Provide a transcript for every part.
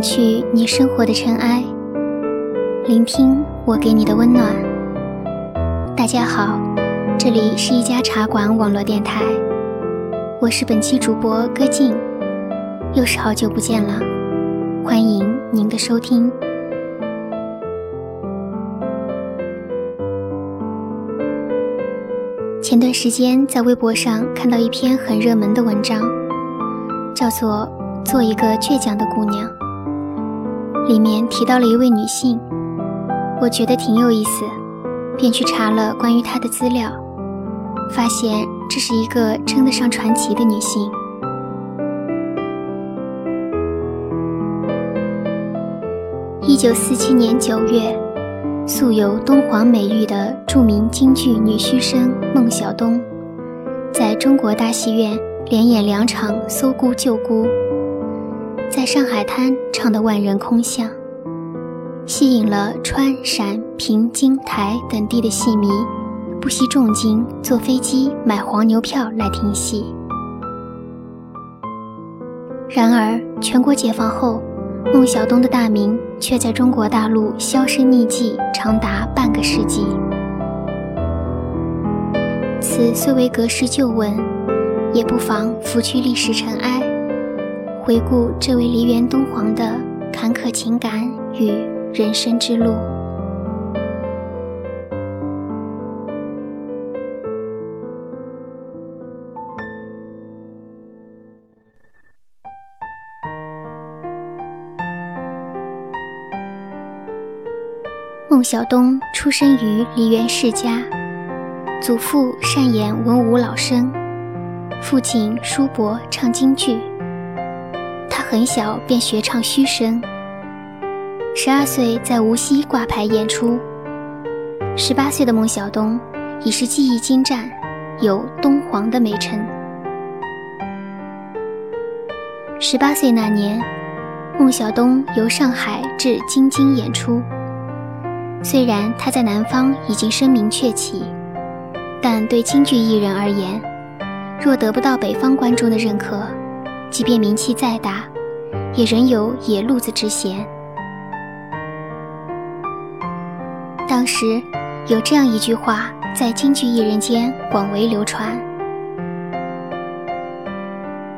去你生活的尘埃，聆听我给你的温暖。大家好，这里是一家茶馆网络电台，我是本期主播歌静，又是好久不见了，欢迎您的收听。前段时间在微博上看到一篇很热门的文章，叫做《做一个倔强的姑娘》。里面提到了一位女性，我觉得挺有意思，便去查了关于她的资料，发现这是一个称得上传奇的女性。一九四七年九月。素有东皇美誉的著名京剧女须生孟小冬，在中国大戏院连演两场《搜孤救孤》，在上海滩唱得万人空巷，吸引了川陕平津台等地的戏迷不惜重金坐飞机买黄牛票来听戏。然而，全国解放后。孟小冬的大名却在中国大陆销声匿迹长达半个世纪。此虽为隔世旧闻，也不妨拂去历史尘埃，回顾这位梨园东皇的坎坷情感与人生之路。孟小冬出生于梨园世家，祖父善演文武老生，父亲叔伯唱京剧。他很小便学唱虚声，十二岁在无锡挂牌演出。十八岁的孟小冬已是技艺精湛，有“东皇”的美称。十八岁那年，孟小冬由上海至京津演出。虽然他在南方已经声名鹊起，但对京剧艺人而言，若得不到北方观众的认可，即便名气再大，也仍有野路子之嫌。当时有这样一句话在京剧艺人间广为流传：“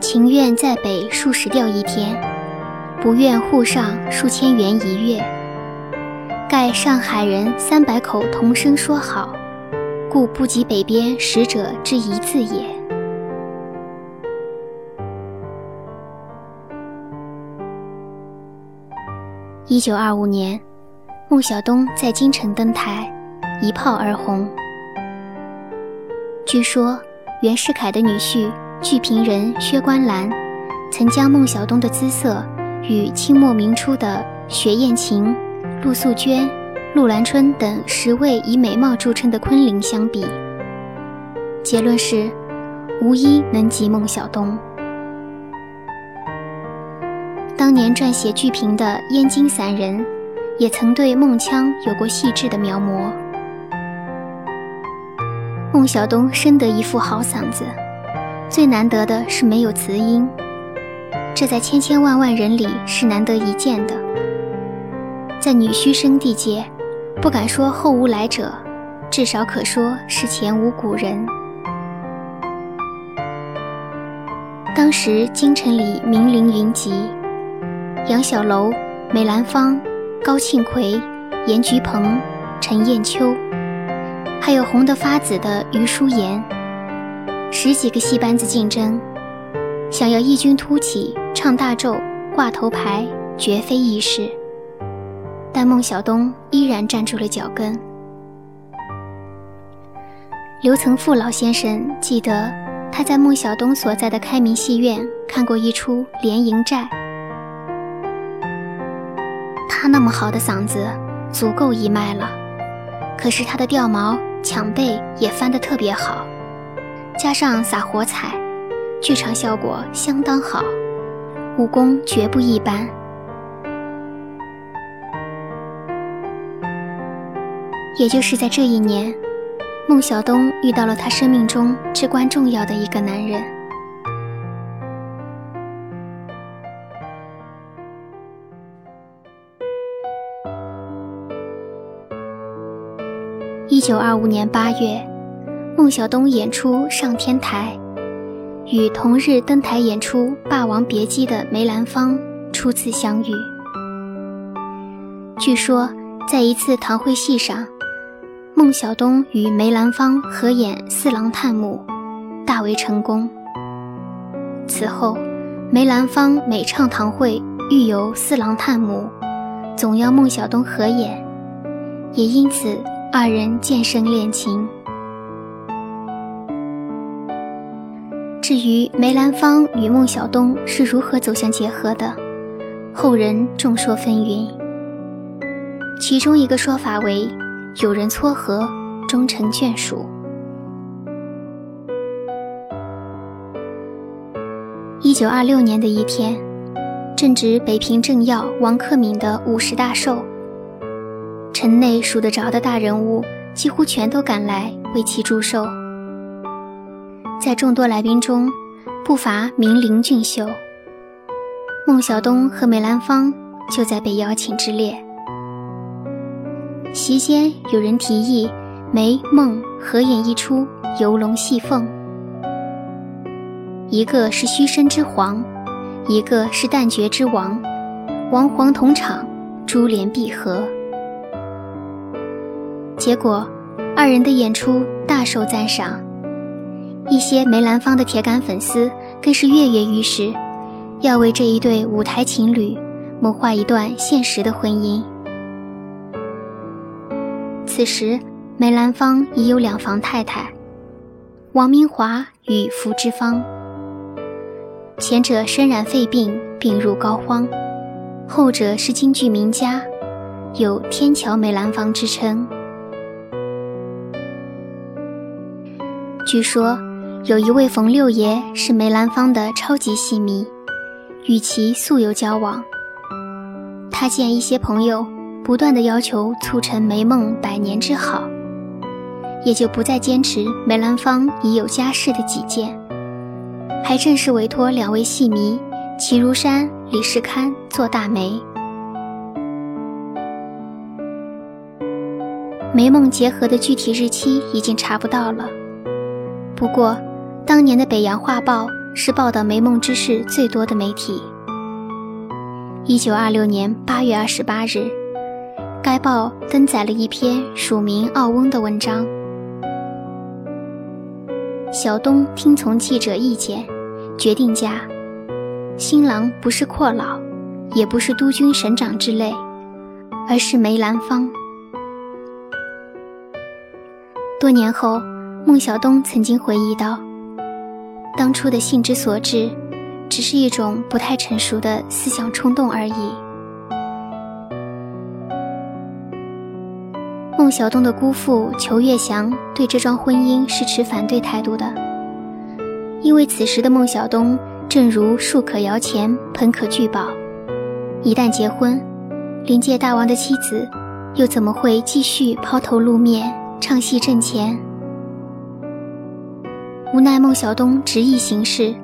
情愿在北数十吊一天，不愿沪上数千元一月。”盖上海人三百口同声说好，故不及北边使者之一字也。一九二五年，孟小冬在京城登台，一炮而红。据说袁世凯的女婿剧评人薛观澜，曾将孟小冬的姿色与清末明初的雪艳琴。陆素娟、陆兰春等十位以美貌著称的昆凌相比，结论是无一能及孟小冬。当年撰写剧评的燕京散人，也曾对孟腔有过细致的描摹。孟小冬生得一副好嗓子，最难得的是没有磁音，这在千千万万人里是难得一见的。在女须生地界，不敢说后无来者，至少可说是前无古人。当时京城里名伶云集，杨小楼、梅兰芳、高庆奎、严菊鹏、陈砚秋，还有红得发紫的余淑妍，十几个戏班子竞争，想要异军突起、唱大咒、挂头牌，绝非易事。但孟小冬依然站住了脚跟。刘曾富老先生记得，他在孟小冬所在的开明戏院看过一出《连营寨》。他那么好的嗓子，足够一卖了。可是他的掉毛、抢背也翻得特别好，加上撒火彩，剧场效果相当好，武功绝不一般。也就是在这一年，孟小冬遇到了他生命中至关重要的一个男人。九二五年八月，孟小冬演出上天台，与同日登台演出《霸王别姬》的梅兰芳初次相遇。据说，在一次堂会戏上，孟小冬与梅兰芳合演《四郎探母》，大为成功。此后，梅兰芳每唱堂会遇有《四郎探母》，总要孟小冬合演，也因此二人渐生恋情。至于梅兰芳与孟小冬是如何走向结合的，后人众说纷纭。其中一个说法为，有人撮合，终成眷属。一九二六年的一天，正值北平政要王克敏的五十大寿，城内数得着的大人物几乎全都赶来为其祝寿。在众多来宾中，不乏名伶俊秀，孟小冬和梅兰芳就在被邀请之列。席间有人提议，梅孟合演一出《游龙戏凤》，一个是虚声之皇，一个是旦角之王，王皇同场，珠联璧合。结果，二人的演出大受赞赏，一些梅兰芳的铁杆粉丝更是跃跃欲试，要为这一对舞台情侣谋划一段现实的婚姻。此时，梅兰芳已有两房太太，王明华与福芝芳。前者身染肺病，病入膏肓；后者是京剧名家，有“天桥梅兰芳”之称。据说，有一位冯六爷是梅兰芳的超级戏迷，与其素有交往。他见一些朋友。不断的要求促成梅梦百年之好，也就不再坚持梅兰芳已有家室的己见，还正式委托两位戏迷齐如山、李世堪做大媒。梅梦结合的具体日期已经查不到了，不过当年的《北洋画报》是报道梅梦之事最多的媒体。一九二六年八月二十八日。该报登载了一篇署名奥翁的文章。小东听从记者意见，决定嫁。新郎不是阔老，也不是督军省长之类，而是梅兰芳。多年后，孟小冬曾经回忆道：“当初的性之所至，只是一种不太成熟的思想冲动而已。”孟小冬的姑父裘月祥对这桩婚姻是持反对态度的，因为此时的孟小冬正如树可摇钱，盆可聚宝，一旦结婚，临界大王的妻子又怎么会继续抛头露面唱戏挣钱？无奈孟小冬执意行事，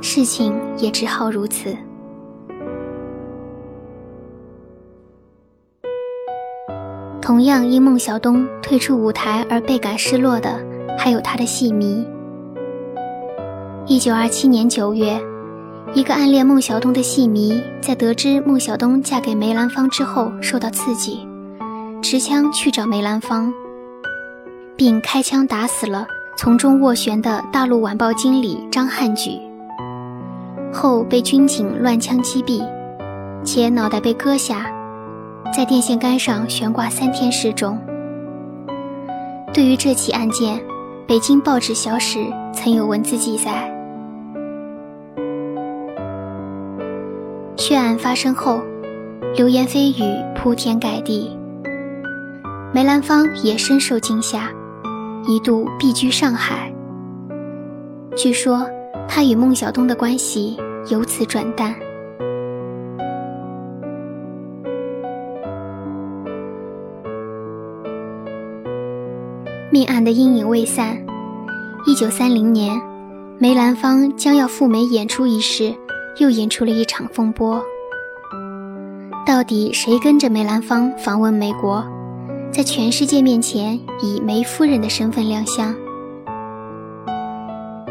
事情也只好如此。同样因孟小冬退出舞台而倍感失落的，还有他的戏迷。一九二七年九月，一个暗恋孟小冬的戏迷在得知孟小冬嫁给梅兰芳之后受到刺激，持枪去找梅兰芳，并开枪打死了从中斡旋的大陆晚报经理张汉举，后被军警乱枪击毙，且脑袋被割下。在电线杆上悬挂三天示众。对于这起案件，北京报纸小史曾有文字记载：血案发生后，流言蜚语铺天盖地。梅兰芳也深受惊吓，一度避居上海。据说他与孟小冬的关系由此转淡。命案的阴影未散。一九三零年，梅兰芳将要赴美演出一事，又引出了一场风波。到底谁跟着梅兰芳访问美国？在全世界面前以梅夫人的身份亮相。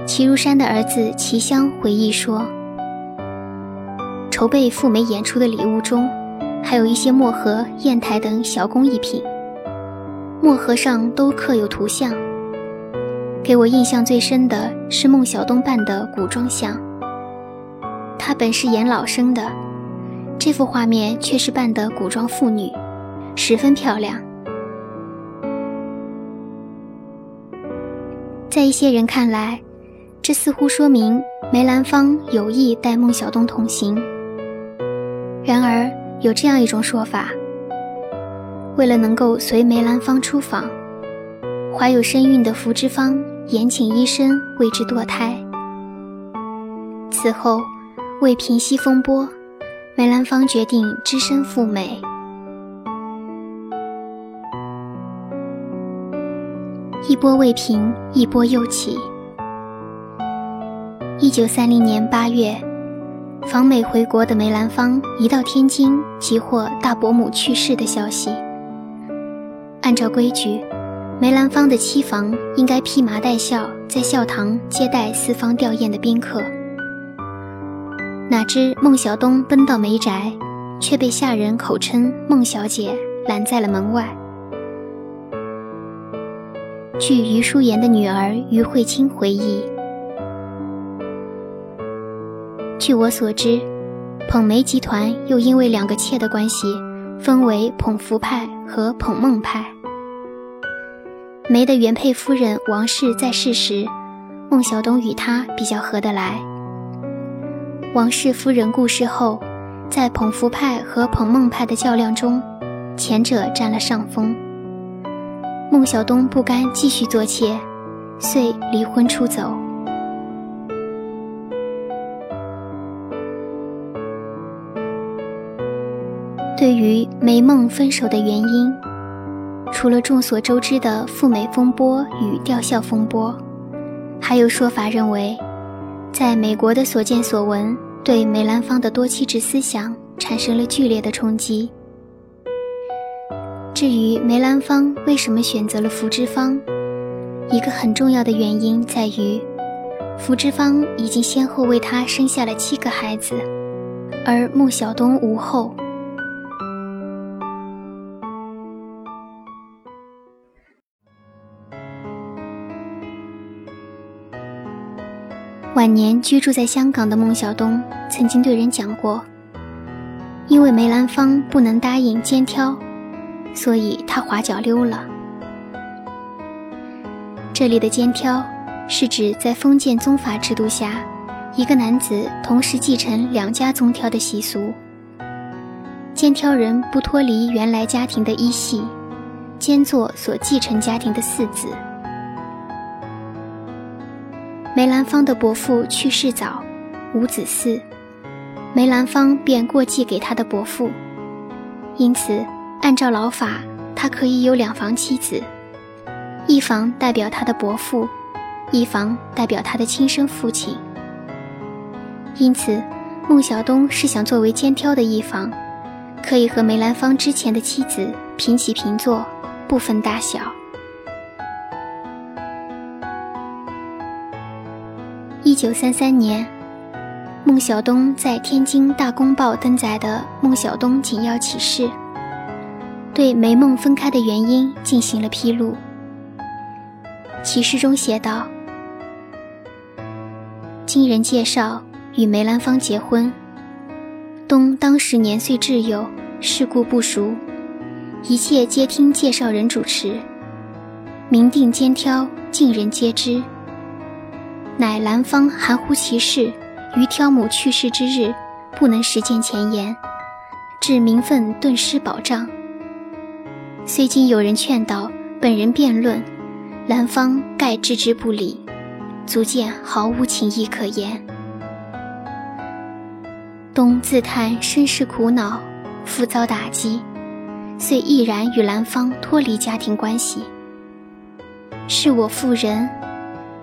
齐如山的儿子齐香回忆说：“筹备赴美演出的礼物中，还有一些墨盒、砚台等小工艺品，墨盒上都刻有图像。给我印象最深的是孟小冬扮的古装像。他本是演老生的，这幅画面却是扮的古装妇女，十分漂亮。在一些人看来。”这似乎说明梅兰芳有意带孟小冬同行。然而，有这样一种说法：为了能够随梅兰芳出访，怀有身孕的福芝芳延请医生为之堕胎。此后，为平息风波，梅兰芳决定只身赴美。一波未平，一波又起。一九三零年八月，访美回国的梅兰芳一到天津，即获大伯母去世的消息。按照规矩，梅兰芳的妻房应该披麻戴孝，在孝堂接待四方吊唁的宾客。哪知孟小冬奔到梅宅，却被下人口称孟小姐拦在了门外。据余淑妍的女儿余慧清回忆。据我所知，捧梅集团又因为两个妾的关系，分为捧福派和捧孟派。梅的原配夫人王氏在世时，孟小冬与她比较合得来。王氏夫人故世后，在捧福派和捧孟派的较量中，前者占了上风。孟小冬不甘继续做妾，遂离婚出走。对于梅梦分手的原因，除了众所周知的赴美风波与吊孝风波，还有说法认为，在美国的所见所闻对梅兰芳的多妻制思想产生了剧烈的冲击。至于梅兰芳为什么选择了福芝芳，一个很重要的原因在于，福芝芳已经先后为他生下了七个孩子，而孟小冬无后。晚年居住在香港的孟小冬曾经对人讲过：“因为梅兰芳不能答应肩挑，所以他滑脚溜了。”这里的肩挑是指在封建宗法制度下，一个男子同时继承两家宗挑的习俗。肩挑人不脱离原来家庭的一系，兼做所继承家庭的嗣子。梅兰芳的伯父去世早，无子嗣，梅兰芳便过继给他的伯父。因此，按照老法，他可以有两房妻子，一房代表他的伯父，一房代表他的亲生父亲。因此，孟小冬是想作为肩挑的一房，可以和梅兰芳之前的妻子平起平坐，不分大小。一九三三年，孟小冬在天津《大公报》登载的《孟小冬紧要启事》，对梅孟分开的原因进行了披露。启事中写道：“经人介绍，与梅兰芳结婚。东当时年岁稚幼，世故不熟，一切皆听介绍人主持，明定兼挑，尽人皆知。”乃兰芳含糊其事，于挑母去世之日，不能实践前言，致名分顿失保障。虽经有人劝导，本人辩论，兰芳盖置之不理，足见毫无情义可言。冬自叹身世苦恼，复遭打击，遂毅然与兰芳脱离家庭关系。是我负人。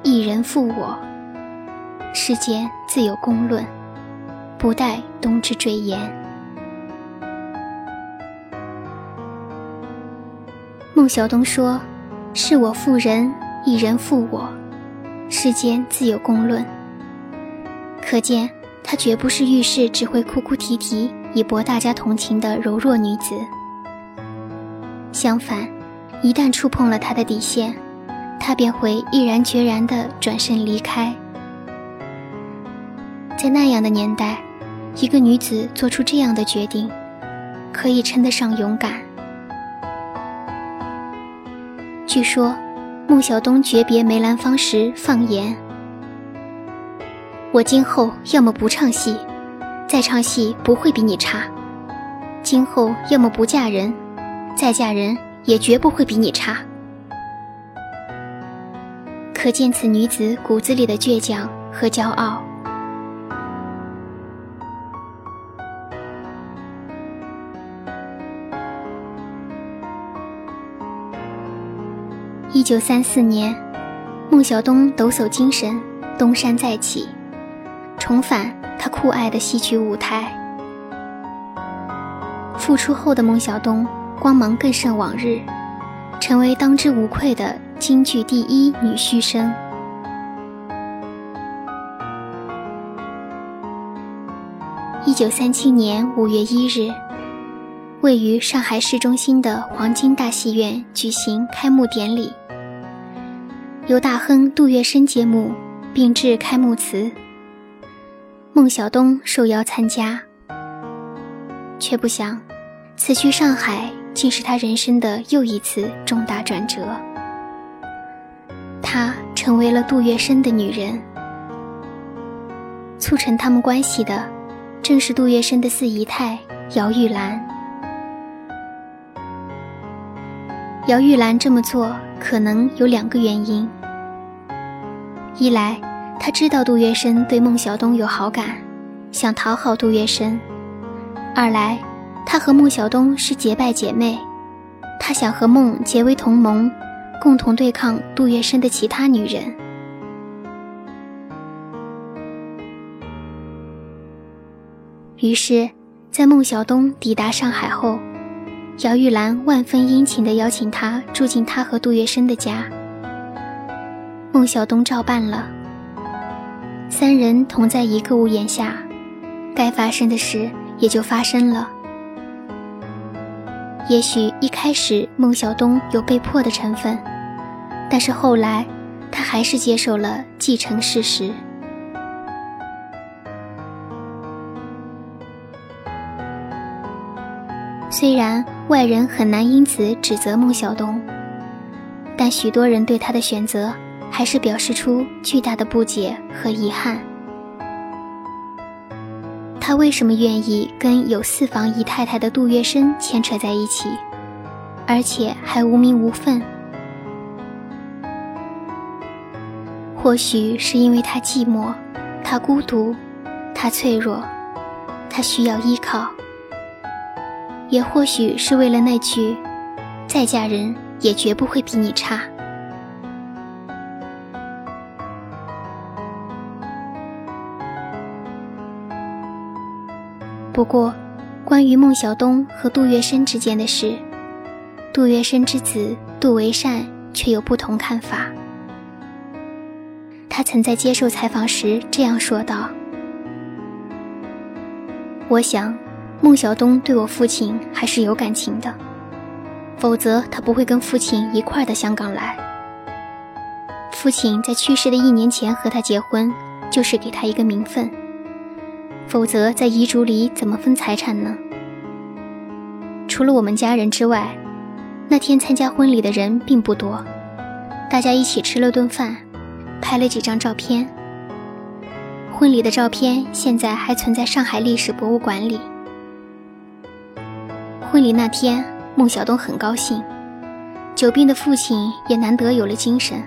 一人负我，世间自有公论，不待冬之赘言。孟小冬说：“是我负人，一人负我，世间自有公论。”可见她绝不是遇事只会哭哭啼啼以博大家同情的柔弱女子。相反，一旦触碰了她的底线，她便会毅然决然地转身离开。在那样的年代，一个女子做出这样的决定，可以称得上勇敢。据说，孟小冬诀别梅兰芳时放言：“我今后要么不唱戏，再唱戏不会比你差；今后要么不嫁人，再嫁人也绝不会比你差。”可见此女子骨子里的倔强和骄傲。九三四年，孟小冬抖擞精神，东山再起，重返他酷爱的戏曲舞台。复出后的孟小冬光芒更胜往日，成为当之无愧的京剧第一女婿生。一九三七年五月一日。位于上海市中心的黄金大戏院举行开幕典礼，由大亨杜月笙揭幕，并致开幕词。孟小冬受邀参加，却不想，此去上海竟是他人生的又一次重大转折。她成为了杜月笙的女人，促成他们关系的，正是杜月笙的四姨太姚玉兰。姚玉兰这么做可能有两个原因：一来，他知道杜月笙对孟小冬有好感，想讨好杜月笙；二来，他和孟小冬是结拜姐妹，他想和孟结为同盟，共同对抗杜月笙的其他女人。于是，在孟小冬抵达上海后。姚玉兰万分殷勤地邀请他住进他和杜月笙的家，孟小冬照办了。三人同在一个屋檐下，该发生的事也就发生了。也许一开始孟小冬有被迫的成分，但是后来他还是接受了既成事实。虽然外人很难因此指责孟小冬，但许多人对他的选择还是表示出巨大的不解和遗憾。他为什么愿意跟有四房姨太太的杜月笙牵扯在一起，而且还无名无分？或许是因为他寂寞，他孤独，他脆弱，他需要依靠。也或许是为了那句“再嫁人也绝不会比你差”。不过，关于孟小冬和杜月笙之间的事，杜月笙之子杜维善却有不同看法。他曾在接受采访时这样说道：“我想。”孟小冬对我父亲还是有感情的，否则他不会跟父亲一块儿到香港来。父亲在去世的一年前和他结婚，就是给他一个名分，否则在遗嘱里怎么分财产呢？除了我们家人之外，那天参加婚礼的人并不多，大家一起吃了顿饭，拍了几张照片。婚礼的照片现在还存在上海历史博物馆里。婚礼那天，孟小冬很高兴，久病的父亲也难得有了精神。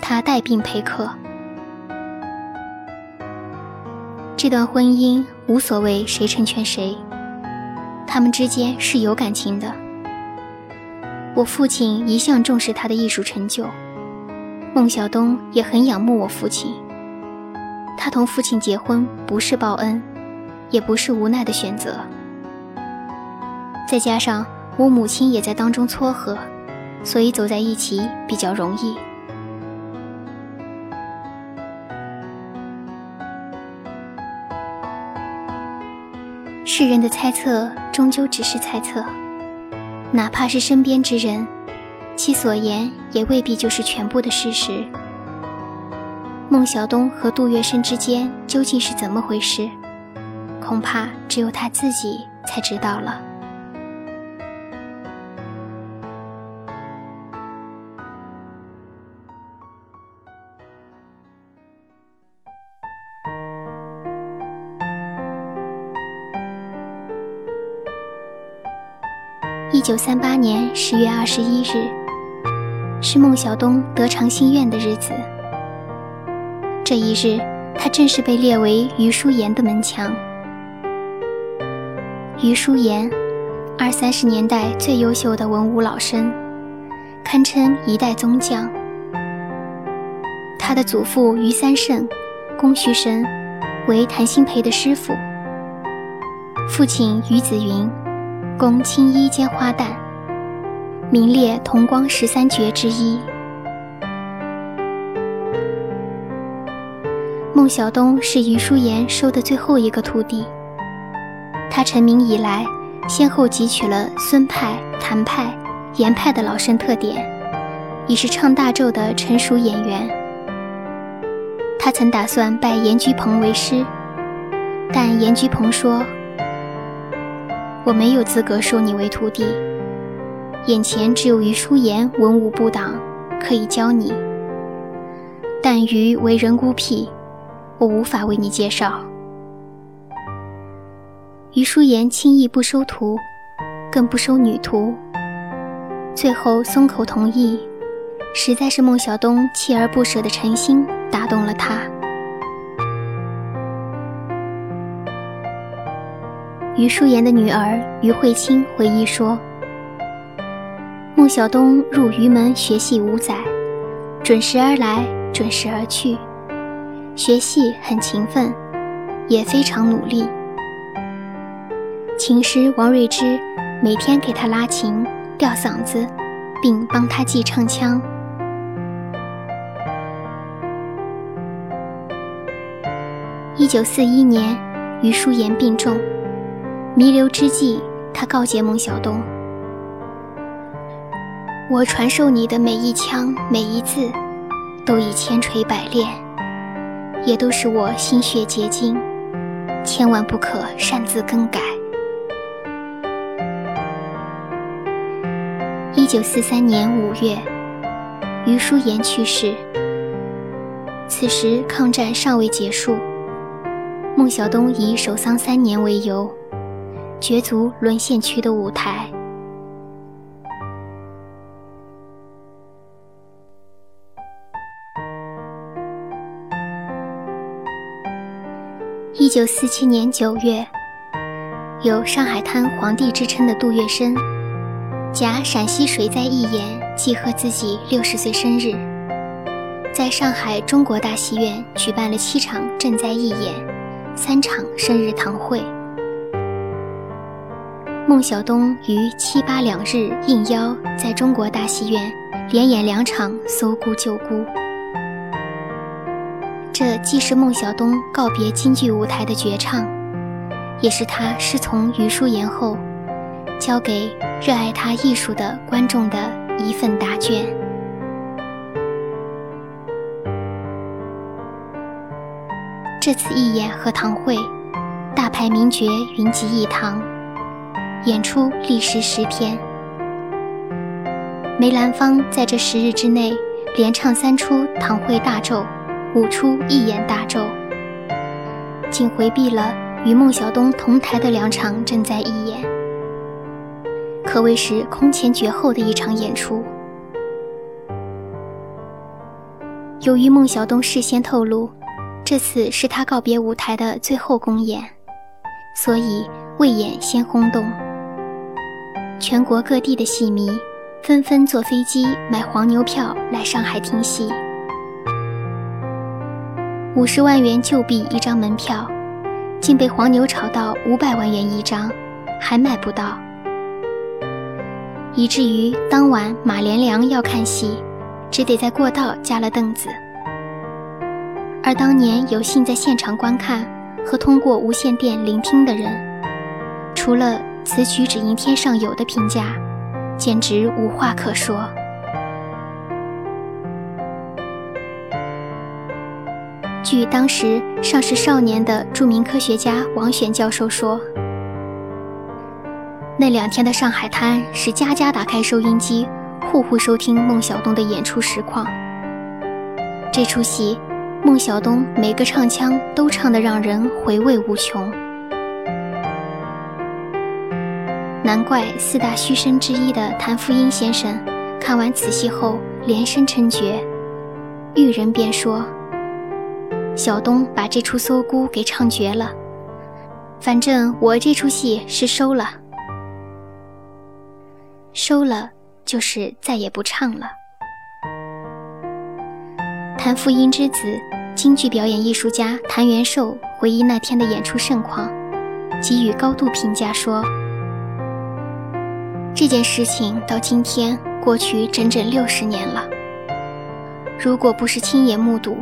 他带病陪客。这段婚姻无所谓谁成全谁，他们之间是有感情的。我父亲一向重视他的艺术成就，孟小冬也很仰慕我父亲。他同父亲结婚不是报恩，也不是无奈的选择。再加上我母亲也在当中撮合，所以走在一起比较容易。世人的猜测终究只是猜测，哪怕是身边之人，其所言也未必就是全部的事实。孟小冬和杜月笙之间究竟是怎么回事？恐怕只有他自己才知道了。九三八年十月二十一日，是孟小冬得偿心愿的日子。这一日，他正式被列为余淑妍的门墙。余淑妍，二三十年代最优秀的文武老生，堪称一代宗将。他的祖父余三胜，龚旭生，为谭鑫培的师傅；父亲余子云。供青衣兼花旦，名列同光十三绝之一。孟小冬是余淑妍收的最后一个徒弟。他成名以来，先后汲取了孙派、谭派、严派的老生特点，已是唱大咒的成熟演员。他曾打算拜严居鹏为师，但严居鹏说。我没有资格收你为徒弟，眼前只有余淑妍文武不挡，可以教你。但余为人孤僻，我无法为你介绍。余淑妍轻易不收徒，更不收女徒，最后松口同意，实在是孟小冬锲而不舍的诚心打动了他。余淑妍的女儿余慧清回忆说：“孟小冬入余门学戏五载，准时而来，准时而去，学戏很勤奋，也非常努力。琴师王瑞芝每天给他拉琴、吊嗓子，并帮他记唱腔。”一九四一年，余淑妍病重。弥留之际，他告诫孟小冬：“我传授你的每一枪每一字，都已千锤百炼，也都是我心血结晶，千万不可擅自更改。”一九四三年五月，余淑妍去世。此时抗战尚未结束，孟小冬以守丧三年为由。角逐沦陷区的舞台。一九四七年九月，有“上海滩皇帝”之称的杜月笙，假陕西水灾义演，祭贺自己六十岁生日，在上海中国大戏院举办了七场赈灾义演，三场生日堂会。孟小冬于七八两日应邀在中国大戏院连演两场《搜孤救孤》，这既是孟小冬告别京剧舞台的绝唱，也是他师从余淑妍后，交给热爱他艺术的观众的一份答卷。这次义演和堂会，大牌名角云集一堂。演出历时十天，梅兰芳在这十日之内连唱三出堂会大咒，五出义演大咒，仅回避了与孟小冬同台的两场正在义演，可谓是空前绝后的一场演出。由于孟小冬事先透露，这次是他告别舞台的最后公演，所以未演先轰动。全国各地的戏迷纷纷坐飞机买黄牛票来上海听戏，五十万元旧币一张门票，竟被黄牛炒到五百万元一张，还买不到。以至于当晚马连良要看戏，只得在过道加了凳子。而当年有幸在现场观看和通过无线电聆听的人，除了此曲只应天上有的评价，简直无话可说。据当时尚是少年的著名科学家王选教授说，那两天的上海滩是家家打开收音机，户户收听孟小冬的演出实况。这出戏。孟小冬每个唱腔都唱得让人回味无穷，难怪四大须生之一的谭富英先生看完此戏后连声称绝。遇人便说：“小东把这出搜孤给唱绝了，反正我这出戏是收了，收了就是再也不唱了。”谭富英之子、京剧表演艺术家谭元寿回忆那天的演出盛况，给予高度评价说：“这件事情到今天过去整整六十年了，如果不是亲眼目睹，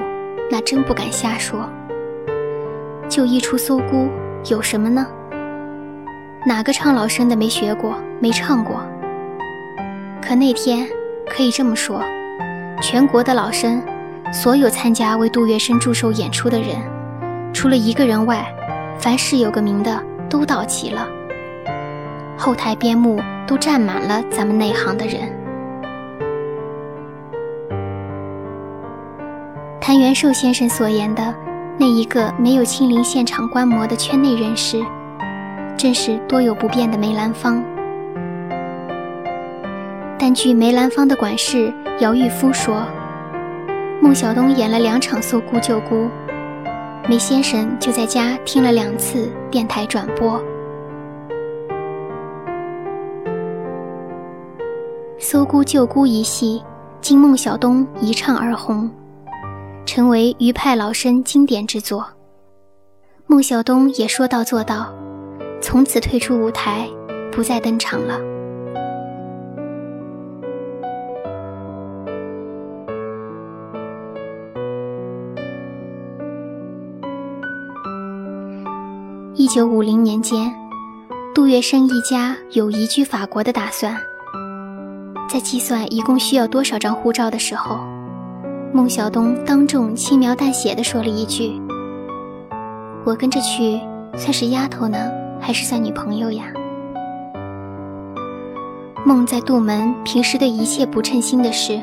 那真不敢瞎说。就一出搜孤，有什么呢？哪个唱老生的没学过、没唱过？可那天可以这么说，全国的老生。”所有参加为杜月笙祝寿演出的人，除了一个人外，凡是有个名的都到齐了。后台边幕都站满了咱们内行的人。谭元寿先生所言的那一个没有亲临现场观摩的圈内人士，正是多有不便的梅兰芳。但据梅兰芳的管事姚玉夫说。孟小冬演了两场《搜孤救孤》，梅先生就在家听了两次电台转播。《搜孤救孤》一戏经孟小冬一唱而红，成为余派老生经典之作。孟小冬也说到做到，从此退出舞台，不再登场了。一九五零年间，杜月笙一家有移居法国的打算。在计算一共需要多少张护照的时候，孟小冬当众轻描淡写的说了一句：“我跟着去，算是丫头呢，还是算女朋友呀？”孟在杜门平时对一切不称心的事，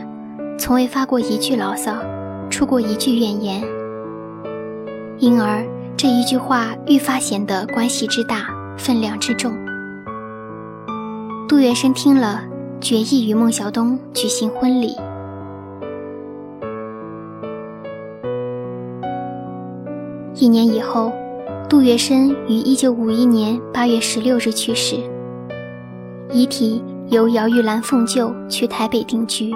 从未发过一句牢骚，出过一句怨言，因而。这一句话愈发显得关系之大，分量之重。杜月笙听了，决意与孟小冬举行婚礼。一年以后，杜月笙于一九五一年八月十六日去世，遗体由姚玉兰奉救去台北定居。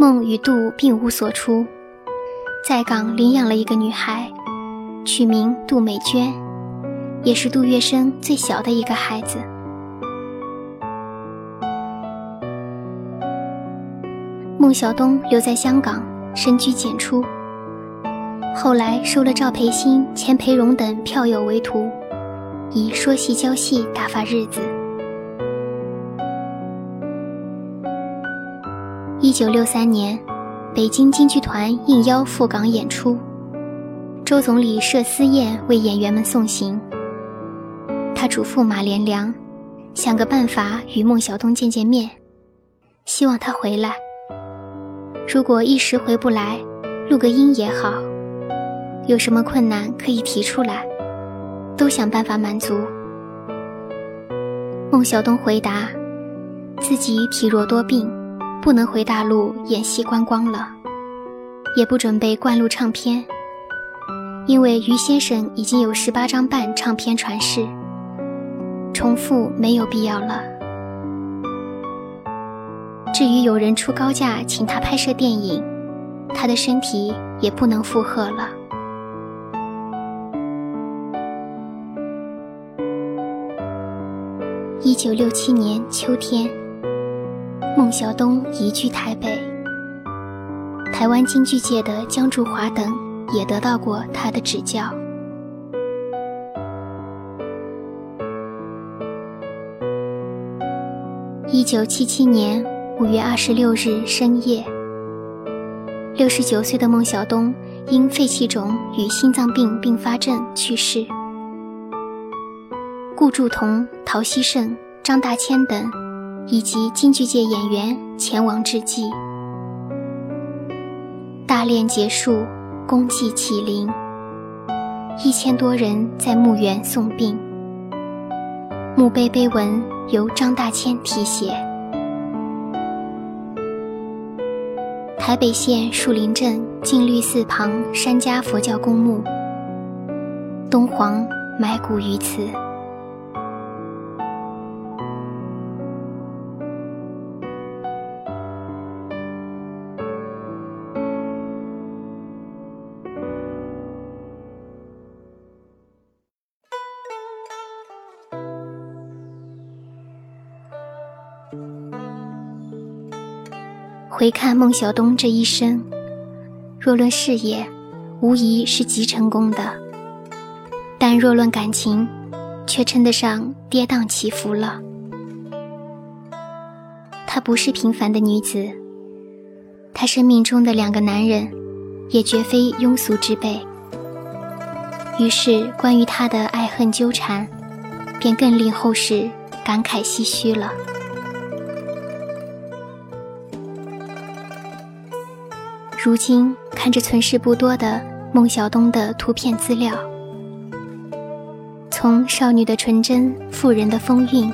孟与杜并无所出，在港领养了一个女孩。取名杜美娟，也是杜月笙最小的一个孩子。孟小冬留在香港，深居简出。后来收了赵培新、钱培荣等票友为徒，以说戏教戏打发日子。一九六三年，北京京剧团应邀赴港演出。周总理设私宴为演员们送行。他嘱咐马连良，想个办法与孟小冬见见面，希望他回来。如果一时回不来，录个音也好。有什么困难可以提出来，都想办法满足。孟小冬回答，自己体弱多病，不能回大陆演戏观光了，也不准备灌录唱片。因为于先生已经有十八张半唱片传世，重复没有必要了。至于有人出高价请他拍摄电影，他的身体也不能负荷了。一九六七年秋天，孟小冬移居台北。台湾京剧界的江竹华等也得到过他的指教。一九七七年五月二十六日深夜，六十九岁的孟小冬因肺气肿与心脏病并发症去世。顾祝同、陶希圣、张大千等，以及京剧界演员前往致祭。大殓结束，公祭启灵，一千多人在墓园送殡。墓碑碑文由张大千题写。台北县树林镇静律寺旁山家佛教公墓，东皇埋骨于此。回看孟小冬这一生，若论事业，无疑是极成功的；但若论感情，却称得上跌宕起伏了。她不是平凡的女子，她生命中的两个男人，也绝非庸俗之辈。于是，关于她的爱恨纠缠，便更令后世感慨唏嘘了。如今看着存世不多的孟小冬的图片资料，从少女的纯真、妇人的风韵，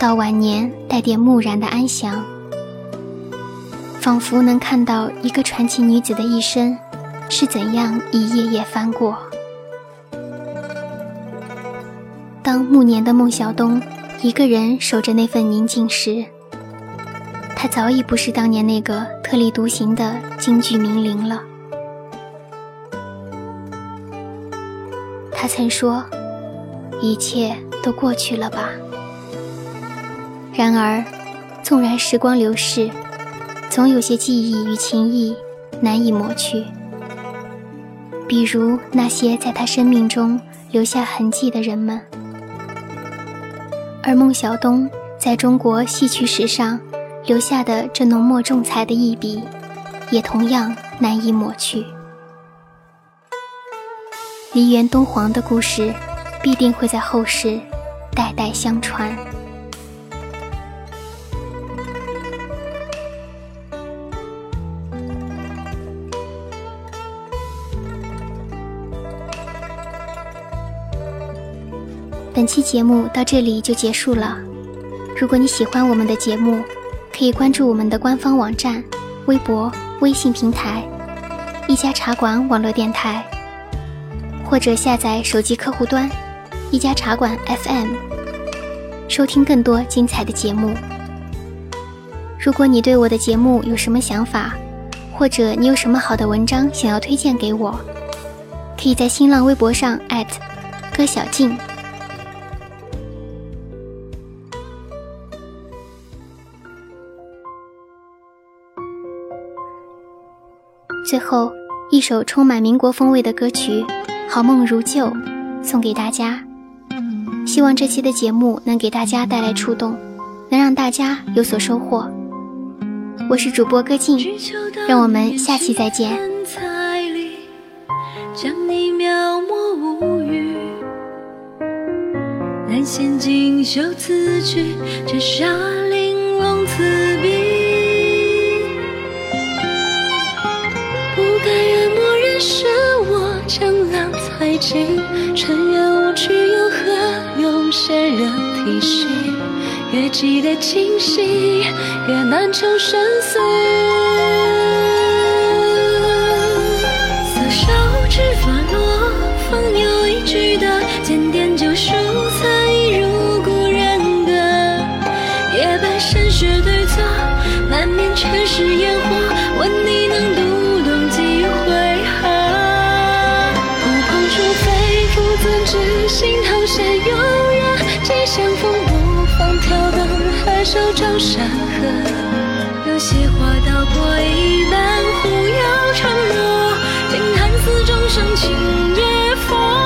到晚年带点木然的安详，仿佛能看到一个传奇女子的一生是怎样一页页翻过。当暮年的孟小冬一个人守着那份宁静时，他早已不是当年那个特立独行的京剧名伶了。他曾说：“一切都过去了吧。”然而，纵然时光流逝，总有些记忆与情谊难以抹去。比如那些在他生命中留下痕迹的人们，而孟小冬在中国戏曲史上。留下的这浓墨重彩的一笔，也同样难以抹去。梨园东皇的故事，必定会在后世代代相传。本期节目到这里就结束了。如果你喜欢我们的节目，可以关注我们的官方网站、微博、微信平台“一家茶馆网络电台”，或者下载手机客户端“一家茶馆 FM”，收听更多精彩的节目。如果你对我的节目有什么想法，或者你有什么好的文章想要推荐给我，可以在新浪微博上歌小静。最后一首充满民国风味的歌曲《好梦如旧》送给大家，希望这期的节目能给大家带来触动，能让大家有所收获。我是主播歌静，让我们下期再见。将你描摹无语，难显锦绣词句，折煞玲珑词些人提醒？越记得清晰，越难求生死。手掌山河有些话道过一半忽要承诺听寒寺钟声情也风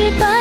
失败。